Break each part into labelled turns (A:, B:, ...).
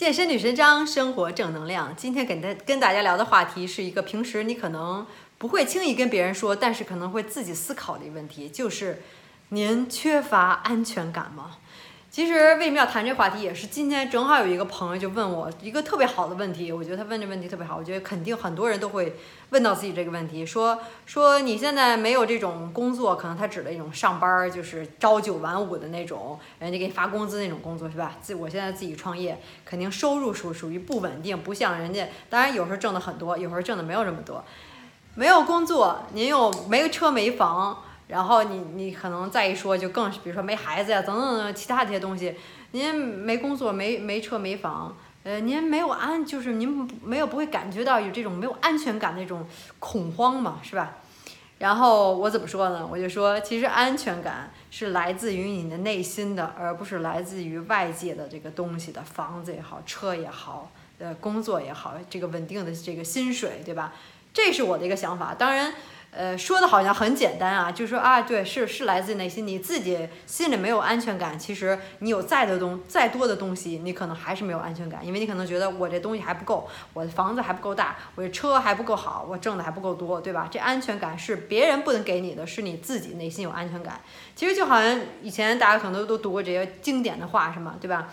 A: 健身女神张，生活正能量。今天跟大跟大家聊的话题是一个平时你可能不会轻易跟别人说，但是可能会自己思考的一个问题，就是您缺乏安全感吗？其实为什么要谈这话题，也是今天正好有一个朋友就问我一个特别好的问题，我觉得他问这问题特别好，我觉得肯定很多人都会问到自己这个问题，说说你现在没有这种工作，可能他指的一种上班儿，就是朝九晚五的那种，人家给你发工资那种工作是吧？自我现在自己创业，肯定收入属属于不稳定，不像人家，当然有时候挣的很多，有时候挣的没有这么多，没有工作，您又没车没房。然后你你可能再一说就更，比如说没孩子呀，等等等其他这些东西，您没工作没没车没房，呃，您没有安，就是您没有不会感觉到有这种没有安全感那种恐慌嘛，是吧？然后我怎么说呢？我就说，其实安全感是来自于你的内心的，而不是来自于外界的这个东西的，房子也好，车也好，呃，工作也好，这个稳定的这个薪水，对吧？这是我的一个想法，当然。呃，说的好像很简单啊，就是说啊，对，是是来自内心，你自己心里没有安全感，其实你有再的东再多的东西，你可能还是没有安全感，因为你可能觉得我这东西还不够，我的房子还不够大，我这车还不够好，我挣的还不够多，对吧？这安全感是别人不能给你的，是你自己内心有安全感。其实就好像以前大家可能都读过这些经典的话，是吗？对吧？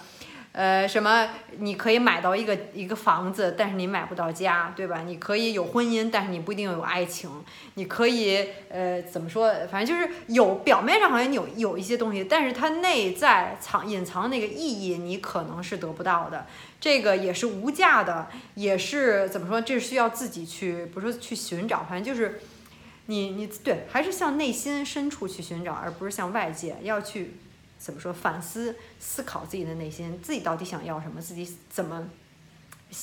A: 呃，什么？你可以买到一个一个房子，但是你买不到家，对吧？你可以有婚姻，但是你不一定有爱情。你可以，呃，怎么说？反正就是有表面上好像有有一些东西，但是它内在藏隐藏那个意义，你可能是得不到的。这个也是无价的，也是怎么说？这需要自己去，不是去寻找，反正就是你你对，还是向内心深处去寻找，而不是向外界要去。怎么说？反思、思考自己的内心，自己到底想要什么？自己怎么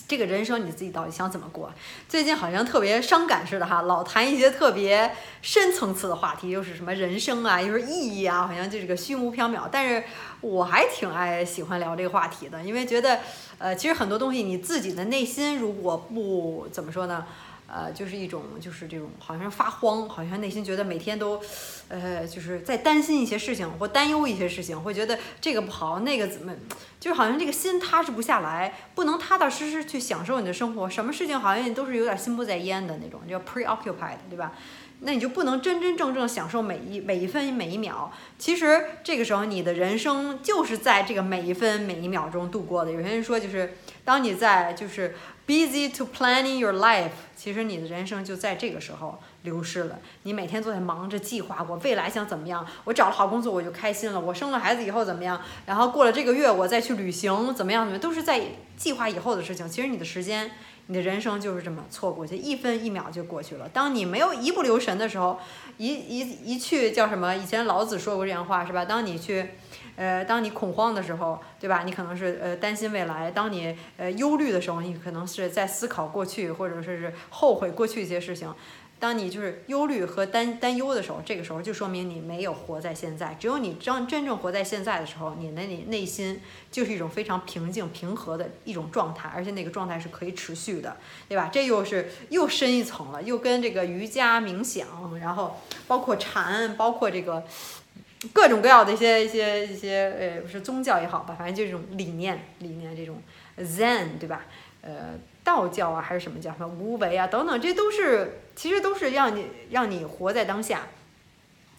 A: 这个人生，你自己到底想怎么过？最近好像特别伤感似的哈，老谈一些特别深层次的话题，又是什么人生啊，又是意义啊，好像就这个虚无缥缈。但是我还挺爱喜欢聊这个话题的，因为觉得呃，其实很多东西你自己的内心如果不怎么说呢？呃，就是一种，就是这种，好像发慌，好像内心觉得每天都，呃，就是在担心一些事情或担忧一些事情，会觉得这个不好，那个怎么，就是好像这个心踏实不下来，不能踏踏实实去享受你的生活，什么事情好像都是有点心不在焉的那种，叫 preoccupied，对吧？那你就不能真真正正享受每一每一分每一秒。其实这个时候，你的人生就是在这个每一分每一秒钟度过的。有些人说，就是当你在就是。Busy to planning your life，其实你的人生就在这个时候流失了。你每天都在忙着计划，我未来想怎么样？我找了好工作我就开心了。我生了孩子以后怎么样？然后过了这个月我再去旅行，怎么样？怎么？都是在计划以后的事情。其实你的时间，你的人生就是这么错过去，一分一秒就过去了。当你没有一不留神的时候，一一一去叫什么？以前老子说过这样话是吧？当你去。呃，当你恐慌的时候，对吧？你可能是呃担心未来；当你呃忧虑的时候，你可能是在思考过去，或者说是后悔过去一些事情。当你就是忧虑和担担忧的时候，这个时候就说明你没有活在现在。只有你真真正活在现在的时候，你那里内心就是一种非常平静平和的一种状态，而且那个状态是可以持续的，对吧？这又是又深一层了，又跟这个瑜伽冥想，然后包括禅，包括这个。各种各样的一些一些一些呃，不是宗教也好吧，反正就这种理念理念这种 Zen 对吧？呃，道教啊还是什么叫什么无为啊等等，这都是其实都是让你让你活在当下，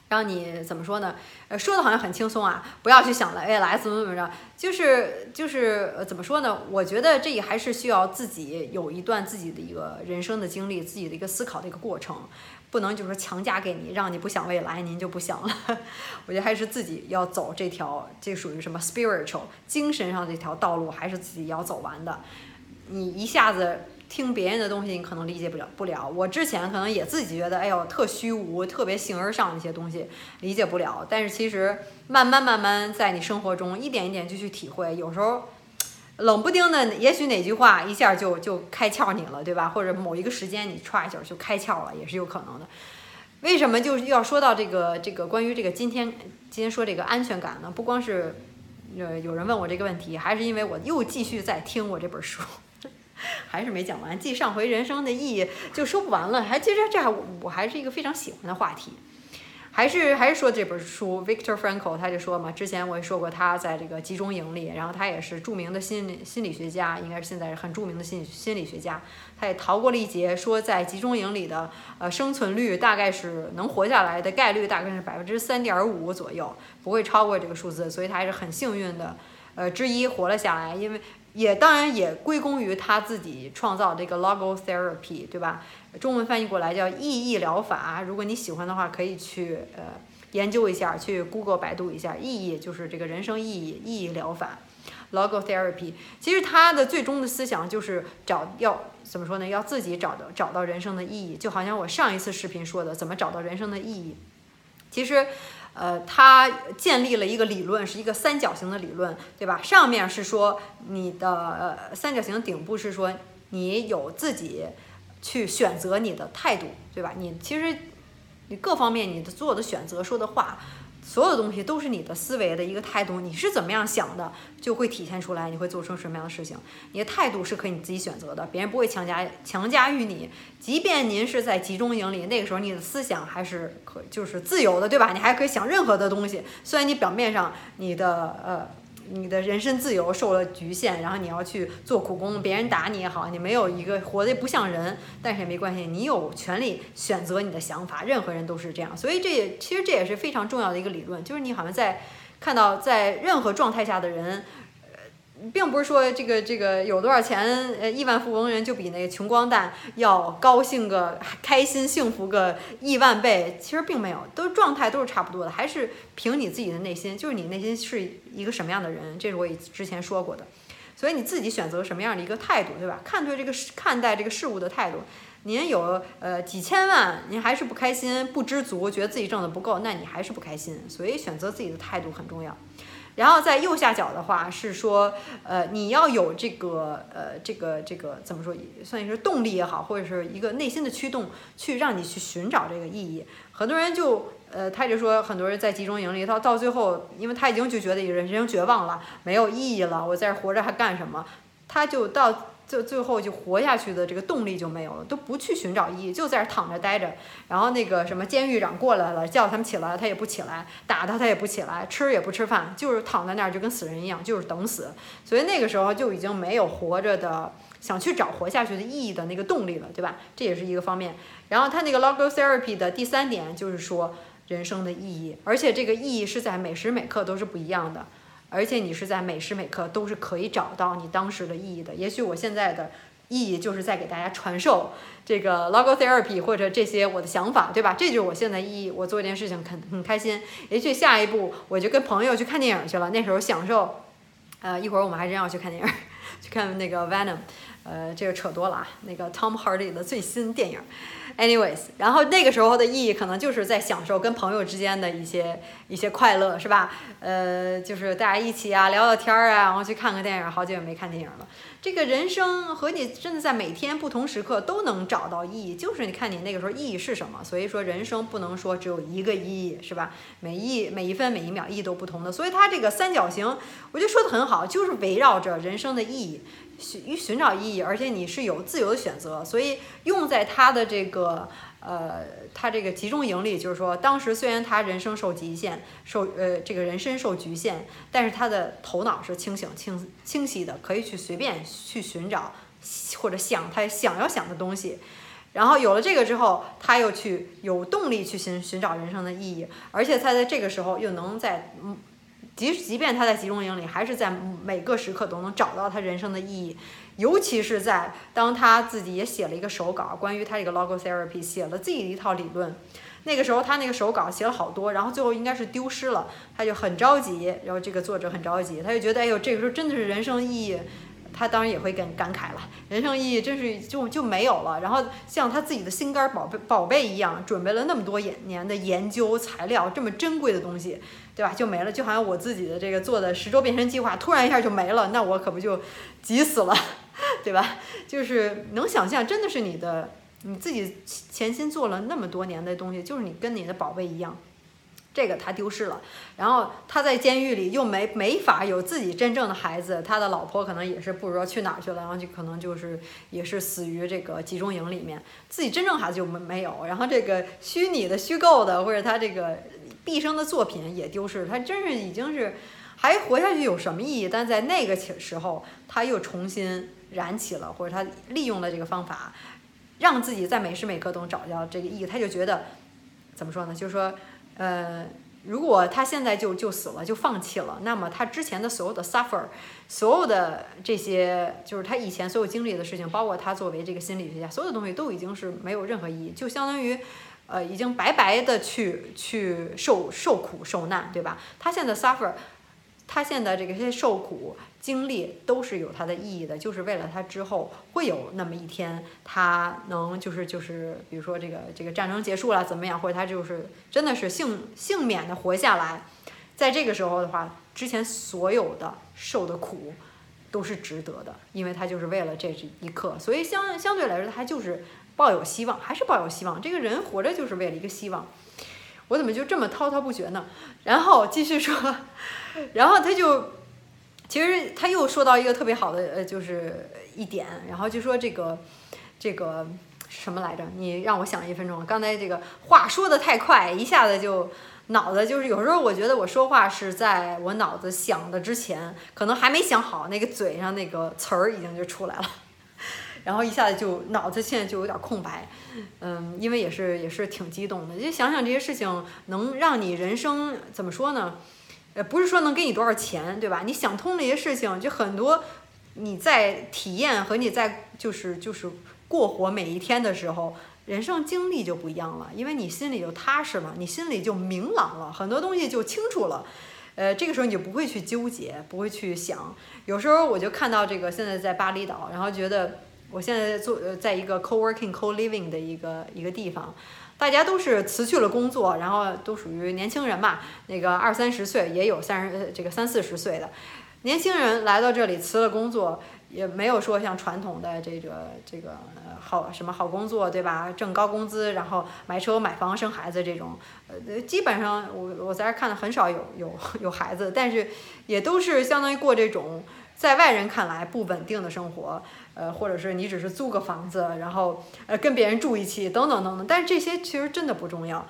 A: 让你怎么说呢？呃，说的好像很轻松啊，不要去想了，哎，来怎么怎么着，就是就是呃，怎么说呢？我觉得这也还是需要自己有一段自己的一个人生的经历，自己的一个思考的一个过程。不能就是说强加给你，让你不想未来，您就不想了。我觉得还是自己要走这条，这属于什么 spiritual 精神上这条道路，还是自己要走完的。你一下子听别人的东西，你可能理解不了。不了，我之前可能也自己觉得，哎呦，特虚无，特别形而上一些东西理解不了。但是其实慢慢慢慢在你生活中一点一点就去体会，有时候。冷不丁的，也许哪句话一下就就开窍你了，对吧？或者某一个时间你歘一下就开窍了，也是有可能的。为什么就是要说到这个这个关于这个今天今天说这个安全感呢？不光是呃有人问我这个问题，还是因为我又继续在听我这本书，还是没讲完。继上回人生的意义就说不完了，还接着这还我还是一个非常喜欢的话题。还是还是说这本书，Victor Frankl 他就说嘛，之前我也说过，他在这个集中营里，然后他也是著名的心理心理学家，应该是现在很著名的心理心理学家，他也逃过了一劫，说在集中营里的呃生存率大概是能活下来的概率大概是百分之三点五左右，不会超过这个数字，所以他还是很幸运的，呃之一活了下来，因为也当然也归功于他自己创造这个 logotherapy，对吧？中文翻译过来叫意义疗法。如果你喜欢的话，可以去呃研究一下，去 Google 百度一下。意义就是这个人生意义，意义疗法，logotherapy。其实它的最终的思想就是找要怎么说呢？要自己找到找到人生的意义。就好像我上一次视频说的，怎么找到人生的意义。其实，呃，它建立了一个理论，是一个三角形的理论，对吧？上面是说你的呃三角形顶部是说你有自己。去选择你的态度，对吧？你其实你各方面你的做的选择、说的话，所有的东西都是你的思维的一个态度。你是怎么样想的，就会体现出来，你会做出什么样的事情。你的态度是可以你自己选择的，别人不会强加强加于你。即便您是在集中营里，那个时候你的思想还是可就是自由的，对吧？你还可以想任何的东西。虽然你表面上你的呃。你的人身自由受了局限，然后你要去做苦工，别人打你也好，你没有一个活得不像人，但是也没关系，你有权利选择你的想法，任何人都是这样，所以这也其实这也是非常重要的一个理论，就是你好像在看到在任何状态下的人。并不是说这个这个有多少钱，呃，亿万富翁人就比那个穷光蛋要高兴个开心幸福个亿万倍，其实并没有，都状态都是差不多的，还是凭你自己的内心，就是你内心是一个什么样的人，这是我之前说过的，所以你自己选择什么样的一个态度，对吧？看对这个看待这个事物的态度，您有呃几千万，您还是不开心、不知足，觉得自己挣的不够，那你还是不开心，所以选择自己的态度很重要。然后在右下角的话是说，呃，你要有这个，呃，这个这个怎么说，算是动力也好，或者是一个内心的驱动，去让你去寻找这个意义。很多人就，呃，他就说，很多人在集中营里，到到最后，因为他已经就觉得人生绝望了，没有意义了，我在这活着还干什么？他就到。最最后就活下去的这个动力就没有了，都不去寻找意义，就在这躺着待着。然后那个什么监狱长过来了，叫他们起来，他也不起来；打他，他也不起来；吃也不吃饭，就是躺在那儿，就跟死人一样，就是等死。所以那个时候就已经没有活着的想去找活下去的意义的那个动力了，对吧？这也是一个方面。然后他那个 logotherapy 的第三点就是说人生的意义，而且这个意义是在每时每刻都是不一样的。而且你是在每时每刻都是可以找到你当时的意义的。也许我现在的意义就是在给大家传授这个 logotherapy 或者这些我的想法，对吧？这就是我现在意义。我做一件事情很很开心。也许下一步我就跟朋友去看电影去了，那时候享受。呃，一会儿我们还真要去看电影，去看那个 Venom。呃，这个扯多了啊。那个 Tom Hardy 的最新电影。Anyways，然后那个时候的意义可能就是在享受跟朋友之间的一些一些快乐，是吧？呃，就是大家一起啊聊聊天儿啊，然后去看个电影。好久也没看电影了。这个人生和你真的在每天不同时刻都能找到意义，就是你看你那个时候意义是什么。所以说人生不能说只有一个意义，是吧？每一每一分每一秒意义都不同的。所以它这个三角形，我觉得说的很好，就是围绕着人生的意义。寻寻找意义，而且你是有自由的选择，所以用在他的这个呃，他这个集中营里，就是说，当时虽然他人生受极限，受呃这个人身受局限，但是他的头脑是清醒清清晰的，可以去随便去寻找或者想他想要想的东西，然后有了这个之后，他又去有动力去寻寻找人生的意义，而且他在这个时候又能在。即即便他在集中营里，还是在每个时刻都能找到他人生的意义，尤其是在当他自己也写了一个手稿，关于他这个 logotherapy，写了自己的一套理论。那个时候他那个手稿写了好多，然后最后应该是丢失了，他就很着急。然后这个作者很着急，他就觉得，哎呦，这个时候真的是人生意义。他当然也会感感慨了，人生意义真是就就没有了。然后像他自己的心肝宝贝宝贝一样，准备了那么多年年的研究材料，这么珍贵的东西，对吧？就没了，就好像我自己的这个做的十周变身计划，突然一下就没了，那我可不就急死了，对吧？就是能想象，真的是你的你自己潜心做了那么多年的东西，就是你跟你的宝贝一样。这个他丢失了，然后他在监狱里又没没法有自己真正的孩子，他的老婆可能也是不知道去哪儿去了，然后就可能就是也是死于这个集中营里面，自己真正孩子就没没有，然后这个虚拟的、虚构的或者他这个毕生的作品也丢失，他真是已经是还活下去有什么意义？但在那个时候，他又重新燃起了，或者他利用了这个方法，让自己在每时每刻都找到这个意义。他就觉得怎么说呢？就是说，呃。如果他现在就就死了，就放弃了，那么他之前的所有的 suffer，所有的这些就是他以前所有经历的事情，包括他作为这个心理学家，所有的东西都已经是没有任何意义，就相当于，呃，已经白白的去去受受苦受难，对吧？他现在 suffer。他现在这个些受苦经历都是有它的意义的，就是为了他之后会有那么一天，他能就是就是，比如说这个这个战争结束了怎么样，或者他就是真的是幸幸免的活下来，在这个时候的话，之前所有的受的苦都是值得的，因为他就是为了这一刻，所以相相对来说他就是抱有希望，还是抱有希望。这个人活着就是为了一个希望。我怎么就这么滔滔不绝呢？然后继续说，然后他就，其实他又说到一个特别好的呃，就是一点，然后就说这个这个什么来着？你让我想一分钟。刚才这个话说的太快，一下子就脑子就是有时候我觉得我说话是在我脑子想的之前，可能还没想好，那个嘴上那个词儿已经就出来了。然后一下子就脑子现在就有点空白，嗯，因为也是也是挺激动的，就想想这些事情能让你人生怎么说呢？呃，不是说能给你多少钱，对吧？你想通那些事情，就很多你在体验和你在就是就是过活每一天的时候，人生经历就不一样了，因为你心里就踏实了，你心里就明朗了，很多东西就清楚了，呃，这个时候你就不会去纠结，不会去想。有时候我就看到这个现在在巴厘岛，然后觉得。我现在做呃，在一个 co-working co-living 的一个一个地方，大家都是辞去了工作，然后都属于年轻人嘛，那个二三十岁也有三十这个三四十岁的年轻人来到这里辞了工作，也没有说像传统的这个这个好什么好工作对吧？挣高工资，然后买车买房生孩子这种，呃，基本上我我在这儿看的很少有有有孩子，但是也都是相当于过这种在外人看来不稳定的生活。呃，或者是你只是租个房子，然后呃跟别人住一起，等等等等。但是这些其实真的不重要，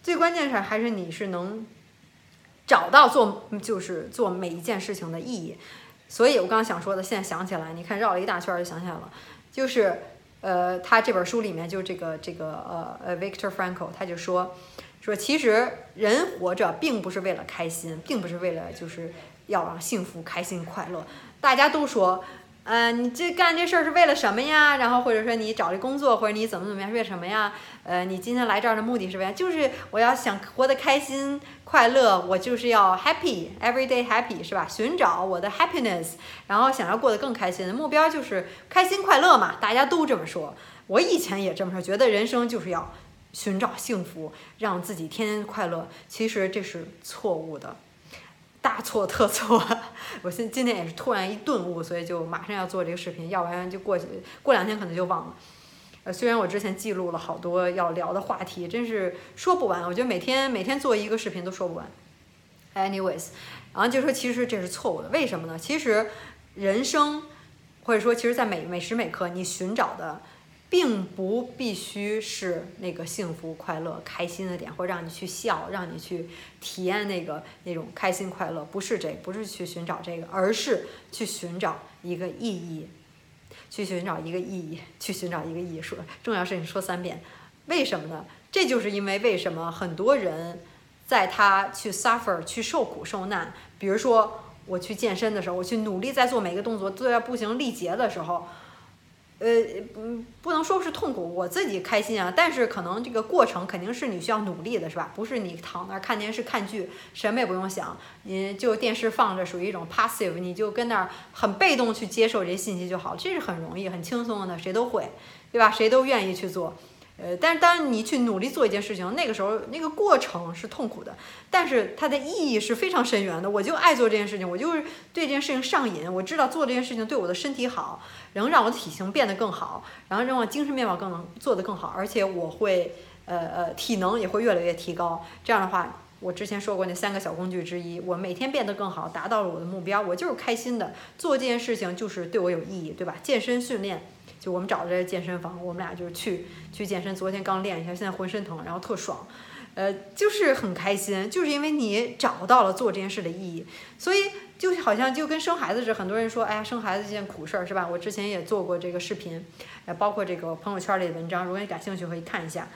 A: 最关键是还是你是能找到做就是做每一件事情的意义。所以我刚刚想说的，现在想起来，你看绕了一大圈就想起来了，就是呃他这本书里面就这个这个呃呃 Victor Frankl 他就说说其实人活着并不是为了开心，并不是为了就是要让幸福、开心、快乐。大家都说。呃，你这干这事儿是为了什么呀？然后或者说你找这工作或者你怎么怎么样为什么呀？呃，你今天来这儿的目的是为就是我要想活得开心快乐，我就是要 happy every day happy 是吧？寻找我的 happiness，然后想要过得更开心的目标就是开心快乐嘛，大家都这么说。我以前也这么说，觉得人生就是要寻找幸福，让自己天天快乐。其实这是错误的。大错特错！我现今天也是突然一顿悟，所以就马上要做这个视频，要不然就过去过两天可能就忘了。呃，虽然我之前记录了好多要聊的话题，真是说不完。我觉得每天每天做一个视频都说不完。Anyways，然后就说其实这是错误的，为什么呢？其实人生或者说其实，在每每时每刻你寻找的。并不必须是那个幸福、快乐、开心的点，或让你去笑，让你去体验那个那种开心快乐，不是这，不是去寻找这个，而是去寻找一个意义，去寻找一个意义，去寻找一个艺术。重要事情说三遍，为什么呢？这就是因为为什么很多人在他去 suffer、去受苦受难，比如说我去健身的时候，我去努力在做每个动作，做到步行力竭的时候。呃，嗯，不能说是痛苦，我自己开心啊。但是可能这个过程肯定是你需要努力的，是吧？不是你躺那儿看电视看剧，什么也不用想，你就电视放着，属于一种 passive，你就跟那儿很被动去接受这些信息就好，这是很容易、很轻松的，谁都会，对吧？谁都愿意去做。呃，但是当你去努力做一件事情，那个时候那个过程是痛苦的，但是它的意义是非常深远的。我就爱做这件事情，我就是对这件事情上瘾。我知道做这件事情对我的身体好，能让我的体型变得更好，然后让我精神面貌更能做得更好，而且我会呃呃体能也会越来越提高。这样的话，我之前说过那三个小工具之一，我每天变得更好，达到了我的目标，我就是开心的。做这件事情就是对我有意义，对吧？健身训练。就我们找的这健身房，我们俩就是去去健身。昨天刚练一下，现在浑身疼，然后特爽。呃，就是很开心，就是因为你找到了做这件事的意义，所以就好像就跟生孩子似的，很多人说，哎呀，生孩子这件苦事儿，是吧？我之前也做过这个视频，呃，包括这个朋友圈里的文章，如果你感兴趣可以看一下，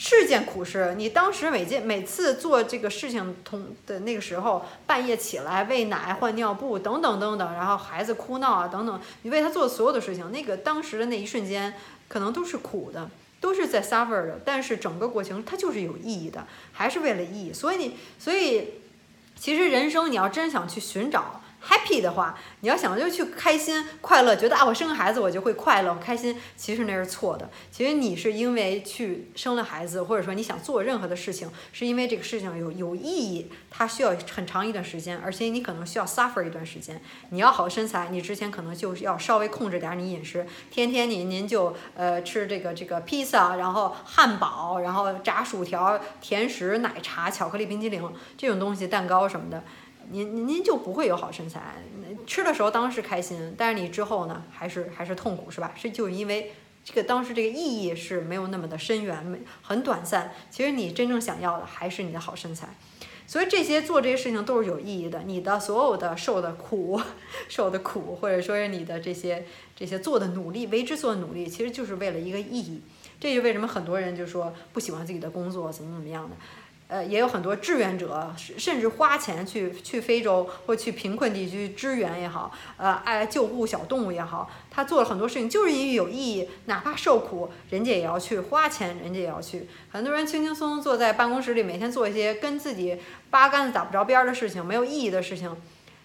A: 是件苦事。你当时每件每次做这个事情同的那个时候，半夜起来喂奶、换尿布等等等等，然后孩子哭闹啊等等，你为他做所有的事情，那个当时的那一瞬间，可能都是苦的。都是在 suffer 的，但是整个过程它就是有意义的，还是为了意义。所以你，所以其实人生你要真想去寻找。Happy 的话，你要想就去开心快乐，觉得啊我生个孩子我就会快乐开心，其实那是错的。其实你是因为去生了孩子，或者说你想做任何的事情，是因为这个事情有有意义，它需要很长一段时间，而且你可能需要 suffer 一段时间。你要好身材，你之前可能就是要稍微控制点你饮食，天天你您就呃吃这个这个披萨，然后汉堡，然后炸薯条、甜食、奶茶、巧克力冰激凌这种东西，蛋糕什么的。您您就不会有好身材，吃的时候当时开心，但是你之后呢，还是还是痛苦，是吧？是就是因为这个当时这个意义是没有那么的深远，没很短暂。其实你真正想要的还是你的好身材，所以这些做这些事情都是有意义的。你的所有的受的苦，受的苦，或者说是你的这些这些做的努力，为之做的努力，其实就是为了一个意义。这就为什么很多人就说不喜欢自己的工作，怎么怎么样的。呃，也有很多志愿者，甚至花钱去去非洲或去贫困地区支援也好，呃，爱救护小动物也好，他做了很多事情，就是因为有意义，哪怕受苦，人家也要去花钱，人家也要去。很多人轻轻松松坐在办公室里，每天做一些跟自己八竿子打不着边的事情，没有意义的事情，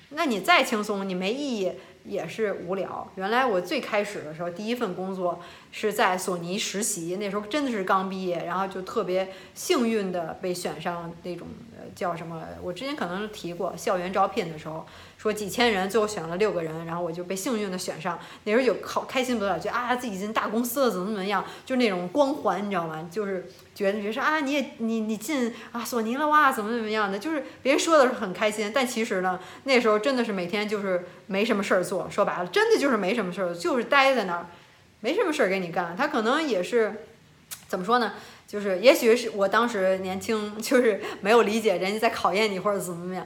A: 那你再轻松，你没意义。也是无聊。原来我最开始的时候，第一份工作是在索尼实习，那时候真的是刚毕业，然后就特别幸运的被选上那种叫什么，我之前可能提过校园招聘的时候。说几千人，最后选了六个人，然后我就被幸运的选上。那时候有好开心不得了，觉得啊自己进大公司了，怎么怎么样，就那种光环，你知道吗？就是觉得觉得说啊你也你你进啊索尼了哇，怎么怎么样的，就是别人说的是很开心，但其实呢，那时候真的是每天就是没什么事儿做，说白了，真的就是没什么事儿，就是待在那儿，没什么事儿给你干。他可能也是怎么说呢？就是也许是我当时年轻，就是没有理解人家在考验你或者怎么怎么样。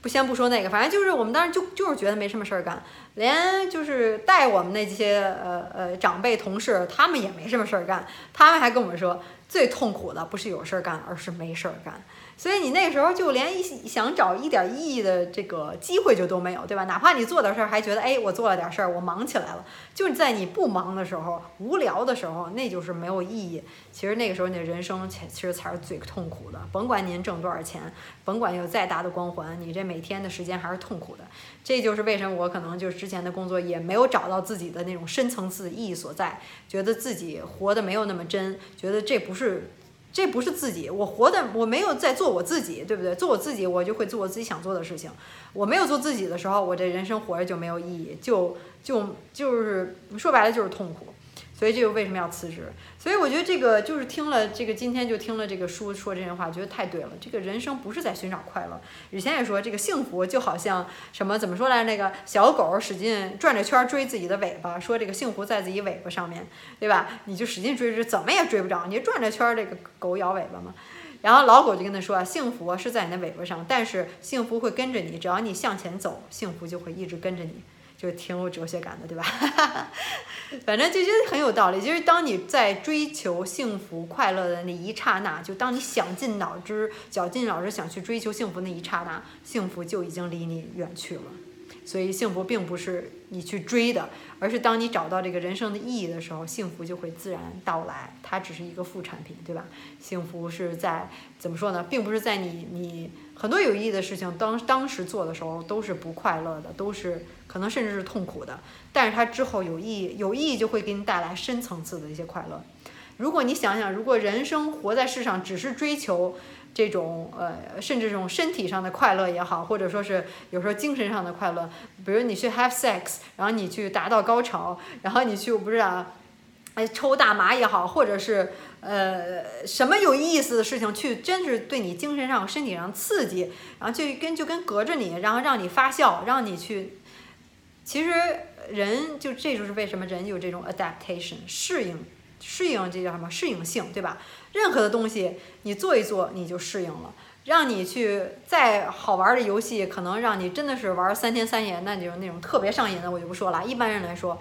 A: 不，先不说那个，反正就是我们当时就就是觉得没什么事儿干，连就是带我们那些呃呃长辈同事，他们也没什么事儿干，他们还跟我们说，最痛苦的不是有事儿干，而是没事儿干。所以你那时候就连一想找一点意义的这个机会就都没有，对吧？哪怕你做点事儿，还觉得哎，我做了点事儿，我忙起来了。就是在你不忙的时候、无聊的时候，那就是没有意义。其实那个时候你的人生其实才是最痛苦的。甭管您挣多少钱，甭管有再大的光环，你这每天的时间还是痛苦的。这就是为什么我可能就是之前的工作也没有找到自己的那种深层次意义所在，觉得自己活得没有那么真，觉得这不是。这不是自己，我活的我没有在做我自己，对不对？做我自己，我就会做我自己想做的事情。我没有做自己的时候，我这人生活着就没有意义，就就就是说白了就是痛苦。所以这个为什么要辞职？所以我觉得这个就是听了这个今天就听了这个书说这些话，觉得太对了。这个人生不是在寻找快乐。以前也说这个幸福就好像什么怎么说来着那个小狗使劲转着圈追自己的尾巴，说这个幸福在自己尾巴上面，对吧？你就使劲追追，怎么也追不着，你转着圈这个狗咬尾巴嘛。然后老狗就跟他说啊，幸福是在你的尾巴上，但是幸福会跟着你，只要你向前走，幸福就会一直跟着你。就挺有哲学感的，对吧？反正就觉得很有道理。就是当你在追求幸福快乐的那一刹那，就当你想尽脑汁、绞尽脑汁想去追求幸福那一刹那，幸福就已经离你远去了。所以幸福并不是你去追的，而是当你找到这个人生的意义的时候，幸福就会自然到来。它只是一个副产品，对吧？幸福是在怎么说呢？并不是在你你很多有意义的事情当当时做的时候都是不快乐的，都是可能甚至是痛苦的。但是它之后有意义，有意义就会给你带来深层次的一些快乐。如果你想想，如果人生活在世上只是追求。这种呃，甚至这种身体上的快乐也好，或者说是有时候精神上的快乐，比如你去 have sex，然后你去达到高潮，然后你去我不是啊，哎抽大麻也好，或者是呃什么有意思的事情，去真是对你精神上、身体上刺激，然后就跟就跟隔着你，然后让你发笑，让你去，其实人就这就是为什么人有这种 adaptation 适应。适应这叫什么适应性，对吧？任何的东西你做一做你就适应了。让你去再好玩的游戏，可能让你真的是玩三天三夜，那就是那种特别上瘾的，我就不说了。一般人来说，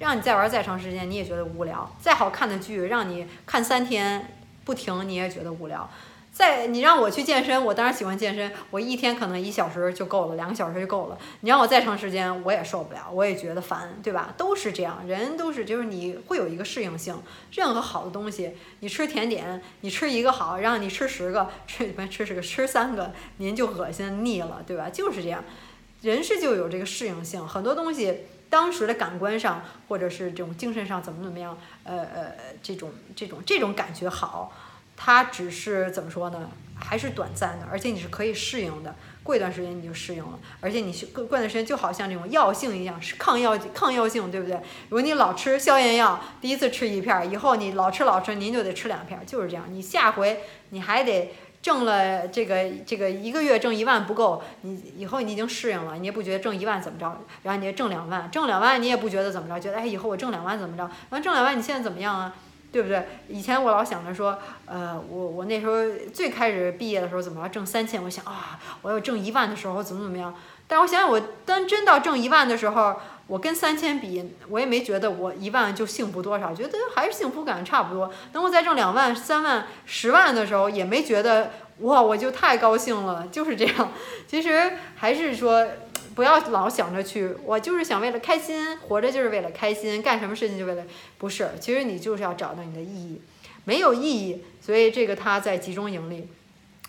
A: 让你再玩再长时间，你也觉得无聊。再好看的剧，让你看三天不停，你也觉得无聊。在你让我去健身，我当然喜欢健身。我一天可能一小时就够了，两个小时就够了。你让我再长时间，我也受不了，我也觉得烦，对吧？都是这样，人都是，就是你会有一个适应性。任何好的东西，你吃甜点，你吃一个好，让你吃十个，吃不吃十个，吃三个，您就恶心腻了，对吧？就是这样，人是就有这个适应性。很多东西，当时的感官上，或者是这种精神上，怎么怎么样，呃呃，这种这种这种感觉好。它只是怎么说呢？还是短暂的，而且你是可以适应的。过一段时间你就适应了，而且你过过段时间就好像这种药性一样，是抗药抗药性，对不对？如果你老吃消炎药，第一次吃一片，以后你老吃老吃，您就得吃两片，就是这样。你下回你还得挣了这个这个一个月挣一万不够，你以后你已经适应了，你也不觉得挣一万怎么着，然后你挣两万，挣两万你也不觉得怎么着，觉得哎以后我挣两万怎么着？完挣两万你现在怎么样啊？对不对？以前我老想着说，呃，我我那时候最开始毕业的时候，怎么着挣三千？我想啊，我要挣一万的时候怎么怎么样？但我想想，我当真到挣一万的时候，我跟三千比，我也没觉得我一万就幸福多少，觉得还是幸福感差不多。等我再挣两万、三万、十万的时候，也没觉得哇，我就太高兴了，就是这样。其实还是说。不要老想着去，我就是想为了开心，活着就是为了开心，干什么事情就为了，不是，其实你就是要找到你的意义，没有意义，所以这个他在集中营里，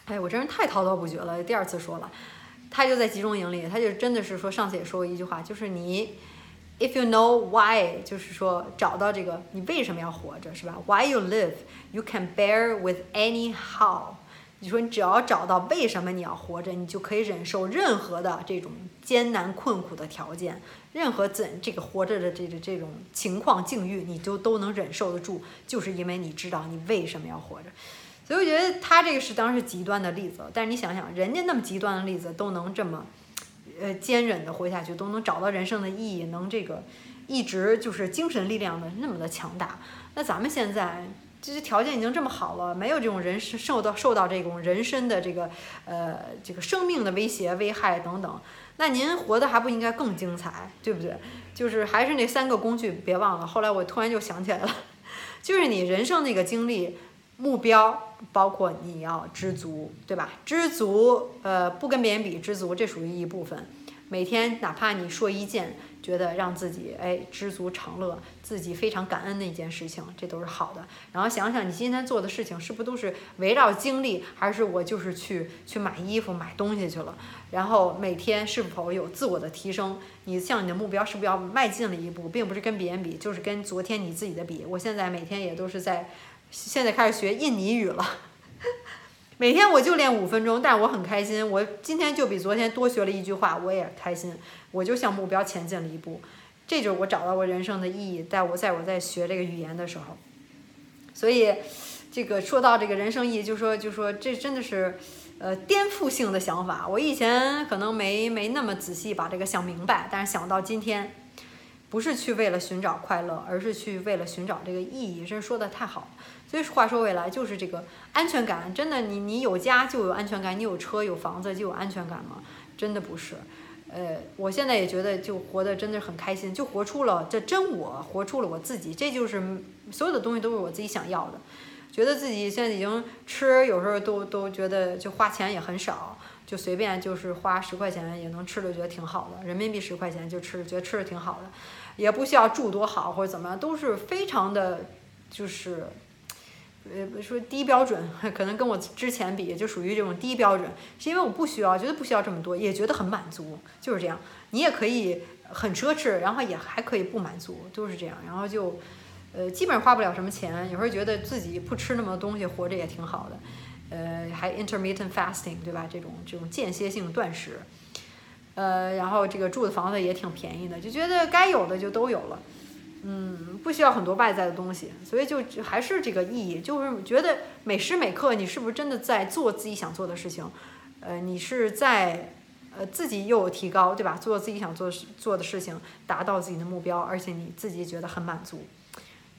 A: 哎，我这人太滔滔不绝了，第二次说了，他就在集中营里，他就真的是说，上次也说过一句话，就是你，if you know why，就是说找到这个你为什么要活着，是吧？Why you live，you can bear with any how。你说你只要找到为什么你要活着，你就可以忍受任何的这种艰难困苦的条件，任何怎这个活着的这个这种情况境遇，你就都能忍受得住，就是因为你知道你为什么要活着。所以我觉得他这个是当时极端的例子，但是你想想，人家那么极端的例子都能这么，呃，坚忍的活下去，都能找到人生的意义，能这个一直就是精神力量的那么的强大，那咱们现在。这些条件已经这么好了，没有这种人受到受到这种人身的这个呃这个生命的威胁危害等等，那您活的还不应该更精彩，对不对？就是还是那三个工具，别忘了。后来我突然就想起来了，就是你人生那个经历目标，包括你要知足，对吧？知足，呃，不跟别人比，知足，这属于一部分。每天哪怕你说一件。觉得让自己哎知足常乐，自己非常感恩的一件事情，这都是好的。然后想想你今天做的事情，是不都是围绕精力，还是我就是去去买衣服、买东西去了？然后每天是否有自我的提升？你向你的目标是不是要迈进了一步，并不是跟别人比，就是跟昨天你自己的比。我现在每天也都是在，现在开始学印尼语了。每天我就练五分钟，但我很开心。我今天就比昨天多学了一句话，我也开心。我就向目标前进了一步，这就是我找到我人生的意义。在我在我在学这个语言的时候，所以这个说到这个人生意义，就说就说这真的是呃颠覆性的想法。我以前可能没没那么仔细把这个想明白，但是想到今天，不是去为了寻找快乐，而是去为了寻找这个意义。真说的太好。所以话说回来，就是这个安全感，真的，你你有家就有安全感，你有车有房子就有安全感吗？真的不是。呃，我现在也觉得就活得真的很开心，就活出了这真我，活出了我自己，这就是所有的东西都是我自己想要的。觉得自己现在已经吃，有时候都都觉得就花钱也很少，就随便就是花十块钱也能吃的，觉得挺好的，人民币十块钱就吃，觉得吃的挺好的，也不需要住多好或者怎么样，都是非常的，就是。呃，说低标准，可能跟我之前比，就属于这种低标准，是因为我不需要，觉得不需要这么多，也觉得很满足，就是这样。你也可以很奢侈，然后也还可以不满足，都是这样。然后就，呃，基本上花不了什么钱，有时候觉得自己不吃那么多东西，活着也挺好的。呃，还 intermittent fasting，对吧？这种这种间歇性断食，呃，然后这个住的房子也挺便宜的，就觉得该有的就都有了。嗯，不需要很多外在的东西，所以就还是这个意义，就是觉得每时每刻你是不是真的在做自己想做的事情，呃，你是在呃自己又有提高，对吧？做自己想做做的事情，达到自己的目标，而且你自己觉得很满足，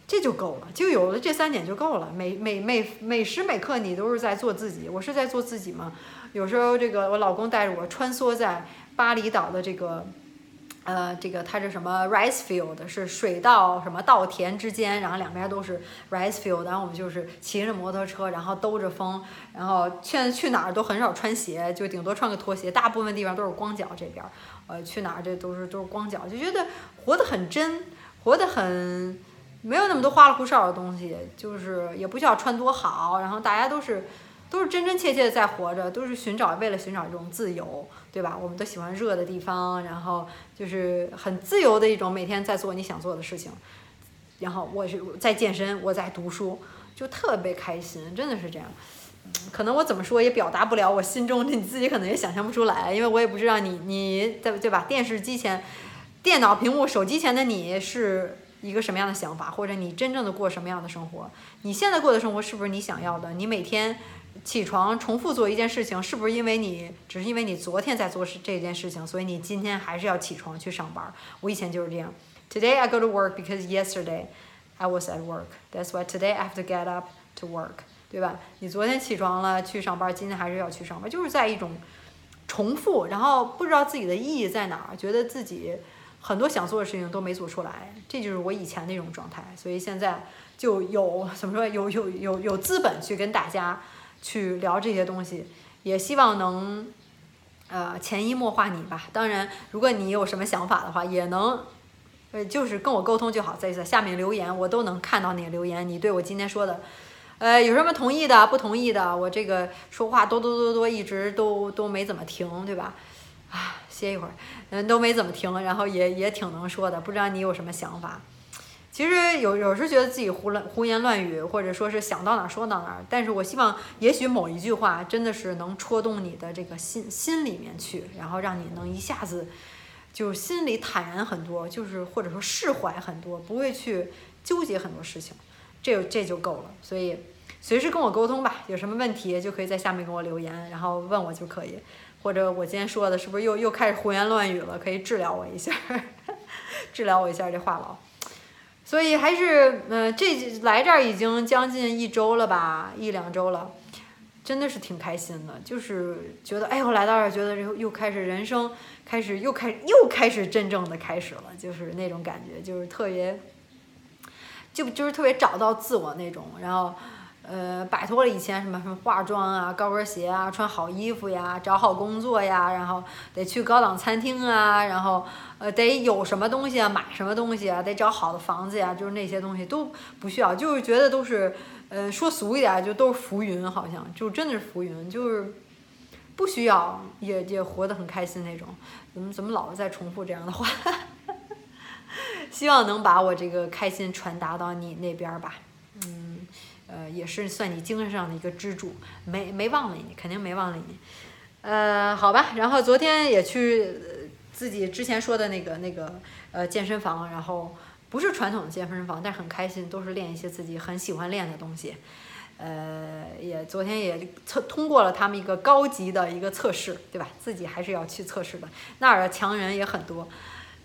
A: 这就够了，就有了这三点就够了。每每每每时每刻你都是在做自己，我是在做自己吗？有时候这个我老公带着我穿梭在巴厘岛的这个。呃，这个它是什么 rice field 是水稻什么稻田之间，然后两边都是 rice field，然后我们就是骑着摩托车，然后兜着风，然后现在去哪儿都很少穿鞋，就顶多穿个拖鞋，大部分地方都是光脚这边，呃，去哪儿这都是都是光脚，就觉得活得很真，活得很没有那么多花里胡哨的东西，就是也不需要穿多好，然后大家都是。都是真真切切的在活着，都是寻找为了寻找这种自由，对吧？我们都喜欢热的地方，然后就是很自由的一种，每天在做你想做的事情。然后我是在健身，我在读书，就特别开心，真的是这样。可能我怎么说也表达不了我心中的，你自己可能也想象不出来，因为我也不知道你你在对吧？电视机前、电脑屏幕、手机前的你是一个什么样的想法，或者你真正的过什么样的生活？你现在过的生活是不是你想要的？你每天。起床重复做一件事情，是不是因为你只是因为你昨天在做事这件事情，所以你今天还是要起床去上班？我以前就是这样。Today I go to work because yesterday I was at work. That's why today I have to get up to work，对吧？你昨天起床了去上班，今天还是要去上班，就是在一种重复，然后不知道自己的意义在哪儿，觉得自己很多想做的事情都没做出来，这就是我以前那种状态。所以现在就有怎么说，有有有有资本去跟大家。去聊这些东西，也希望能，呃，潜移默化你吧。当然，如果你有什么想法的话，也能，呃，就是跟我沟通就好，在在下面留言，我都能看到你的留言。你对我今天说的，呃，有什么同意的、不同意的？我这个说话多多多多，一直都都没怎么停，对吧？啊，歇一会儿，嗯，都没怎么停，然后也也挺能说的，不知道你有什么想法？其实有有时觉得自己胡乱胡言乱语，或者说是想到哪说到哪儿。但是我希望，也许某一句话真的是能戳动你的这个心心里面去，然后让你能一下子就心里坦然很多，就是或者说释怀很多，不会去纠结很多事情，这这就够了。所以随时跟我沟通吧，有什么问题就可以在下面给我留言，然后问我就可以。或者我今天说的是不是又又开始胡言乱语了？可以治疗我一下，治疗我一下这话痨。所以还是，嗯，这来这儿已经将近一周了吧，一两周了，真的是挺开心的，就是觉得，哎，呦来到这儿，觉得又又开始人生，开始又开又开始真正的开始了，就是那种感觉，就是特别，就就是特别找到自我那种，然后。呃，摆脱了以前什么什么化妆啊、高跟鞋啊、穿好衣服呀、找好工作呀，然后得去高档餐厅啊，然后呃得有什么东西啊、买什么东西啊、得找好的房子呀，就是那些东西都不需要，就是觉得都是，呃，说俗一点就都是浮云，好像就真的是浮云，就是不需要，也也活得很开心那种。怎么怎么老是在重复这样的话？希望能把我这个开心传达到你那边吧。嗯呃，也是算你精神上的一个支柱，没没忘了你，肯定没忘了你。呃，好吧，然后昨天也去自己之前说的那个那个呃健身房，然后不是传统的健身房，但是很开心，都是练一些自己很喜欢练的东西。呃，也昨天也测通过了他们一个高级的一个测试，对吧？自己还是要去测试的，那儿的强人也很多。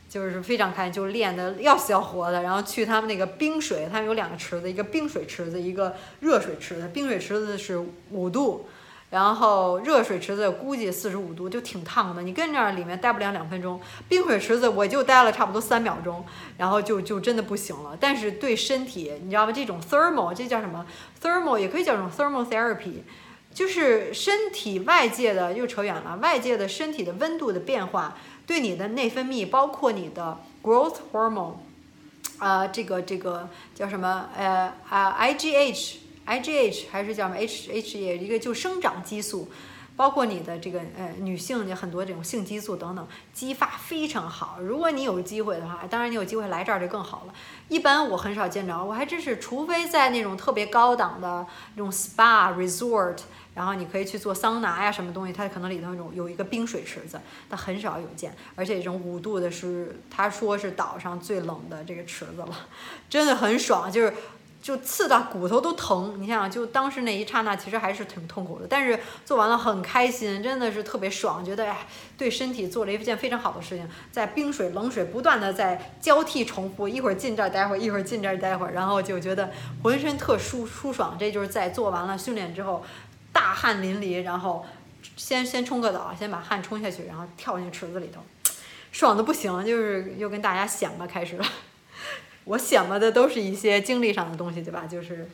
A: 就是非常开心，就练的要死要活的，然后去他们那个冰水，他们有两个池子，一个冰水池子，一个热水池子。冰水池子是五度，然后热水池子估计四十五度，就挺烫的。你跟那里面待不了两分钟，冰水池子我就待了差不多三秒钟，然后就就真的不行了。但是对身体，你知道吗？这种 thermal 这叫什么？thermal 也可以叫这种 thermal therapy，就是身体外界的又扯远了，外界的身体的温度的变化。对你的内分泌，包括你的 growth hormone，啊，这个这个叫什么？呃啊，IGH，IGH 还是叫什么 HH？一个就生长激素，包括你的这个呃女性的很多这种性激素等等，激发非常好。如果你有机会的话，当然你有机会来这儿就更好了。一般我很少见着，我还真是，除非在那种特别高档的那种 spa resort。然后你可以去做桑拿呀，什么东西，它可能里头有有一个冰水池子，它很少有见，而且这种五度的是，他说是岛上最冷的这个池子了，真的很爽，就是就刺到骨头都疼。你想想，就当时那一刹那，其实还是挺痛苦的。但是做完了很开心，真的是特别爽，觉得哎，对身体做了一件非常好的事情。在冰水、冷水不断的在交替重复，一会儿进这儿待会儿，一会儿进这儿待会儿，然后就觉得浑身特舒舒爽。这就是在做完了训练之后，大汗淋漓，然后先先冲个澡，先把汗冲下去，然后跳进池子里头，爽的不行。就是又跟大家显摆开始了。我显摆的都是一些经历上的东西，对吧？就是，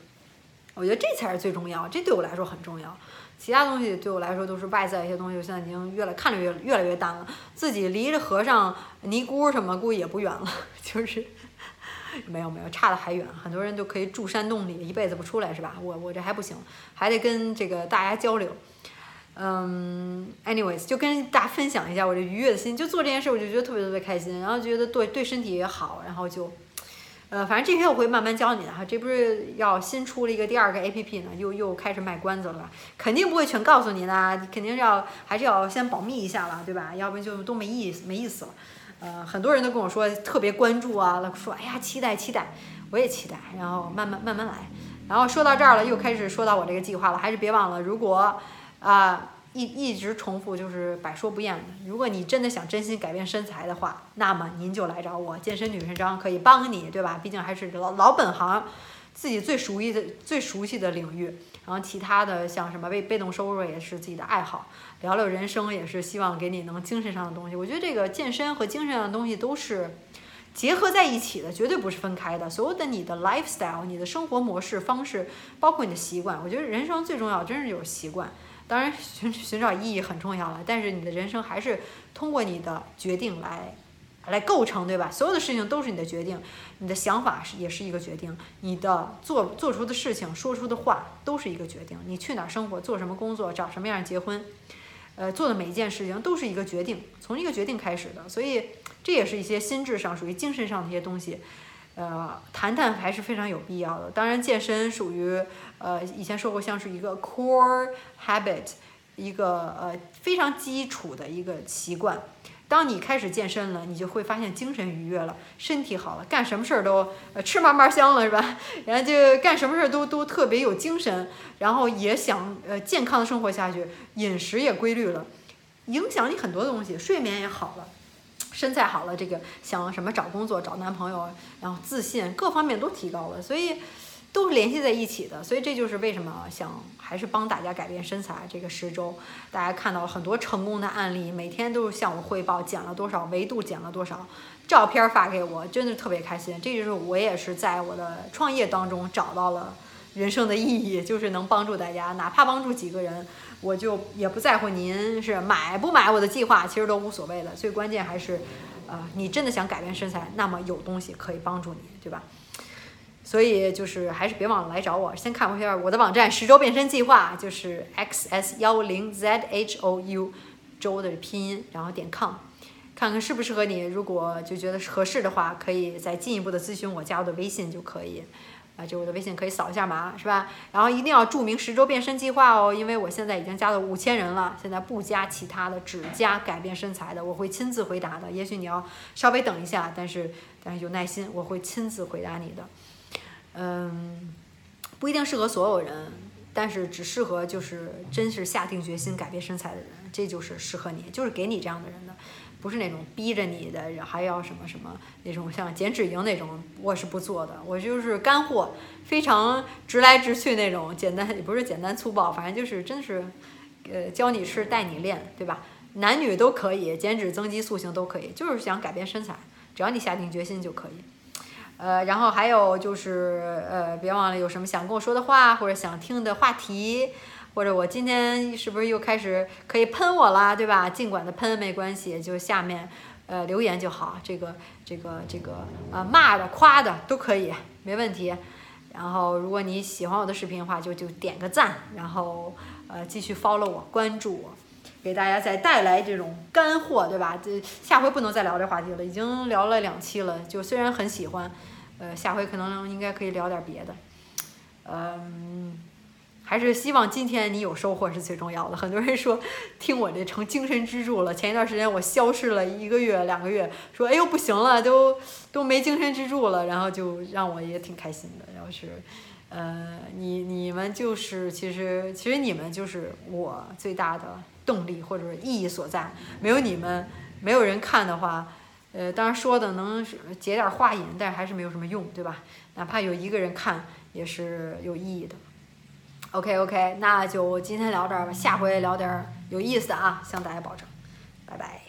A: 我觉得这才是最重要，这对我来说很重要。其他东西对我来说都是外在一些东西，我现在已经越来看着越越来越淡了。自己离着和尚尼姑什么估计也不远了，就是 没有没有差的还远。很多人都可以住山洞里一辈子不出来，是吧？我我这还不行，还得跟这个大家交流。嗯，anyways，就跟大家分享一下我这愉悦的心，就做这件事我就觉得特别特别开心，然后觉得对对身体也好，然后就。呃，反正这些我会慢慢教你的哈，这不是要新出了一个第二个 A P P 呢，又又开始卖关子了吧，肯定不会全告诉你的，肯定是要还是要先保密一下了，对吧？要不就都没意思没意思了。呃，很多人都跟我说特别关注啊，说哎呀期待期待，我也期待，然后慢慢慢慢来。然后说到这儿了，又开始说到我这个计划了，还是别忘了，如果啊。一一直重复就是百说不厌的。如果你真的想真心改变身材的话，那么您就来找我，健身女神张可以帮你，对吧？毕竟还是老老本行，自己最熟悉的最熟悉的领域。然后其他的像什么被被动收入也是自己的爱好，聊聊人生也是希望给你能精神上的东西。我觉得这个健身和精神上的东西都是结合在一起的，绝对不是分开的。所有的你的 lifestyle，你的生活模式方式，包括你的习惯，我觉得人生最重要真是有习惯。当然，寻寻找意义很重要了，但是你的人生还是通过你的决定来，来构成，对吧？所有的事情都是你的决定，你的想法是也是一个决定，你的做做出的事情、说出的话都是一个决定。你去哪儿生活、做什么工作、找什么样结婚，呃，做的每一件事情都是一个决定，从一个决定开始的。所以这也是一些心智上、属于精神上的一些东西。呃，谈谈还是非常有必要的。当然，健身属于呃以前说过，像是一个 core habit，一个呃非常基础的一个习惯。当你开始健身了，你就会发现精神愉悦了，身体好了，干什么事儿都呃吃嘛嘛香了，是吧？然后就干什么事儿都都特别有精神，然后也想呃健康的生活下去，饮食也规律了，影响你很多东西，睡眠也好了。身材好了，这个想什么找工作、找男朋友，然后自信各方面都提高了，所以都是联系在一起的。所以这就是为什么想还是帮大家改变身材。这个十周，大家看到了很多成功的案例，每天都是向我汇报减了多少，维度减了多少，照片发给我，真的特别开心。这就是我也是在我的创业当中找到了人生的意义，就是能帮助大家，哪怕帮助几个人。我就也不在乎您是买不买我的计划，其实都无所谓的。最关键还是，呃，你真的想改变身材，那么有东西可以帮助你，对吧？所以就是还是别忘了来找我。先看一下我的网站，十周变身计划就是 x s 幺零 z h o u 周的拼音，然后点 com，看看适不适合你。如果就觉得合适的话，可以再进一步的咨询我，加我的微信就可以。啊，就我的微信可以扫一下码，是吧？然后一定要注明十周变身计划哦，因为我现在已经加了五千人了，现在不加其他的，只加改变身材的，我会亲自回答的。也许你要稍微等一下，但是但是有耐心，我会亲自回答你的。嗯，不一定适合所有人，但是只适合就是真是下定决心改变身材的人，这就是适合你，就是给你这样的人的。不是那种逼着你的，还要什么什么那种像减脂营那种，我是不做的。我就是干货，非常直来直去那种，简单也不是简单粗暴，反正就是真是，呃，教你吃带你练，对吧？男女都可以，减脂增肌塑形都可以，就是想改变身材，只要你下定决心就可以。呃，然后还有就是，呃，别忘了有什么想跟我说的话或者想听的话题。或者我今天是不是又开始可以喷我了，对吧？尽管的喷没关系，就下面呃留言就好。这个这个这个呃骂的夸的都可以，没问题。然后如果你喜欢我的视频的话，就就点个赞，然后呃继续 follow 我，关注我，给大家再带来这种干货，对吧？这下回不能再聊这话题了，已经聊了两期了。就虽然很喜欢，呃下回可能应该可以聊点别的，嗯。还是希望今天你有收获是最重要的。很多人说听我这成精神支柱了。前一段时间我消失了一个月、两个月，说哎呦不行了，都都没精神支柱了，然后就让我也挺开心的。要是。呃，你你们就是其实其实你们就是我最大的动力或者意义所在。没有你们，没有人看的话，呃，当然说的能解点话瘾，但是还是没有什么用，对吧？哪怕有一个人看，也是有意义的。OK OK，那就今天聊这儿吧，下回聊点有意思啊，向大家保证，拜拜。